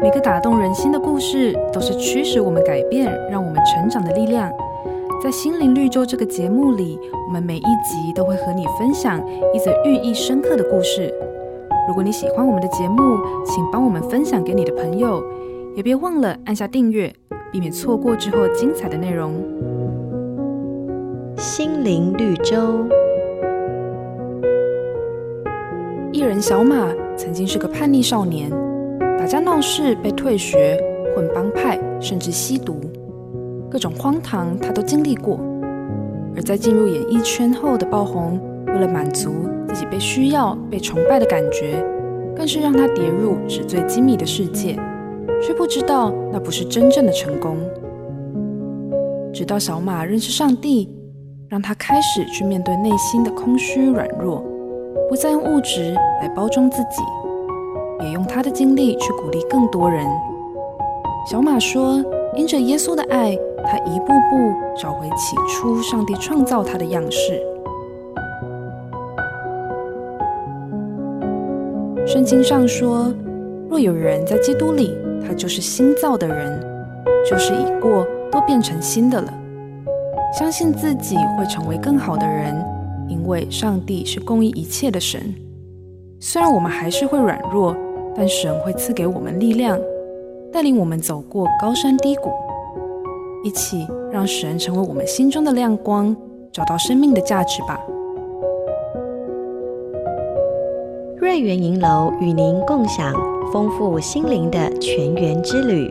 每个打动人心的故事，都是驱使我们改变、让我们成长的力量。在心灵绿洲这个节目里，我们每一集都会和你分享一则寓意深刻的故事。如果你喜欢我们的节目，请帮我们分享给你的朋友，也别忘了按下订阅，避免错过之后精彩的内容。心灵绿洲。艺人小马曾经是个叛逆少年，打架闹事被退学，混帮派，甚至吸毒。各种荒唐，他都经历过。而在进入演艺圈后的爆红，为了满足自己被需要、被崇拜的感觉，更是让他跌入纸醉金迷的世界，却不知道那不是真正的成功。直到小马认识上帝，让他开始去面对内心的空虚软弱，不再用物质来包装自己，也用他的经历去鼓励更多人。小马说：“因着耶稣的爱。”他一步步找回起初上帝创造他的样式。圣经上说：“若有人在基督里，他就是新造的人，就是已过，都变成新的了。”相信自己会成为更好的人，因为上帝是供应一切的神。虽然我们还是会软弱，但神会赐给我们力量，带领我们走过高山低谷。一起让神成为我们心中的亮光，找到生命的价值吧。瑞园银楼与您共享丰富心灵的全员之旅。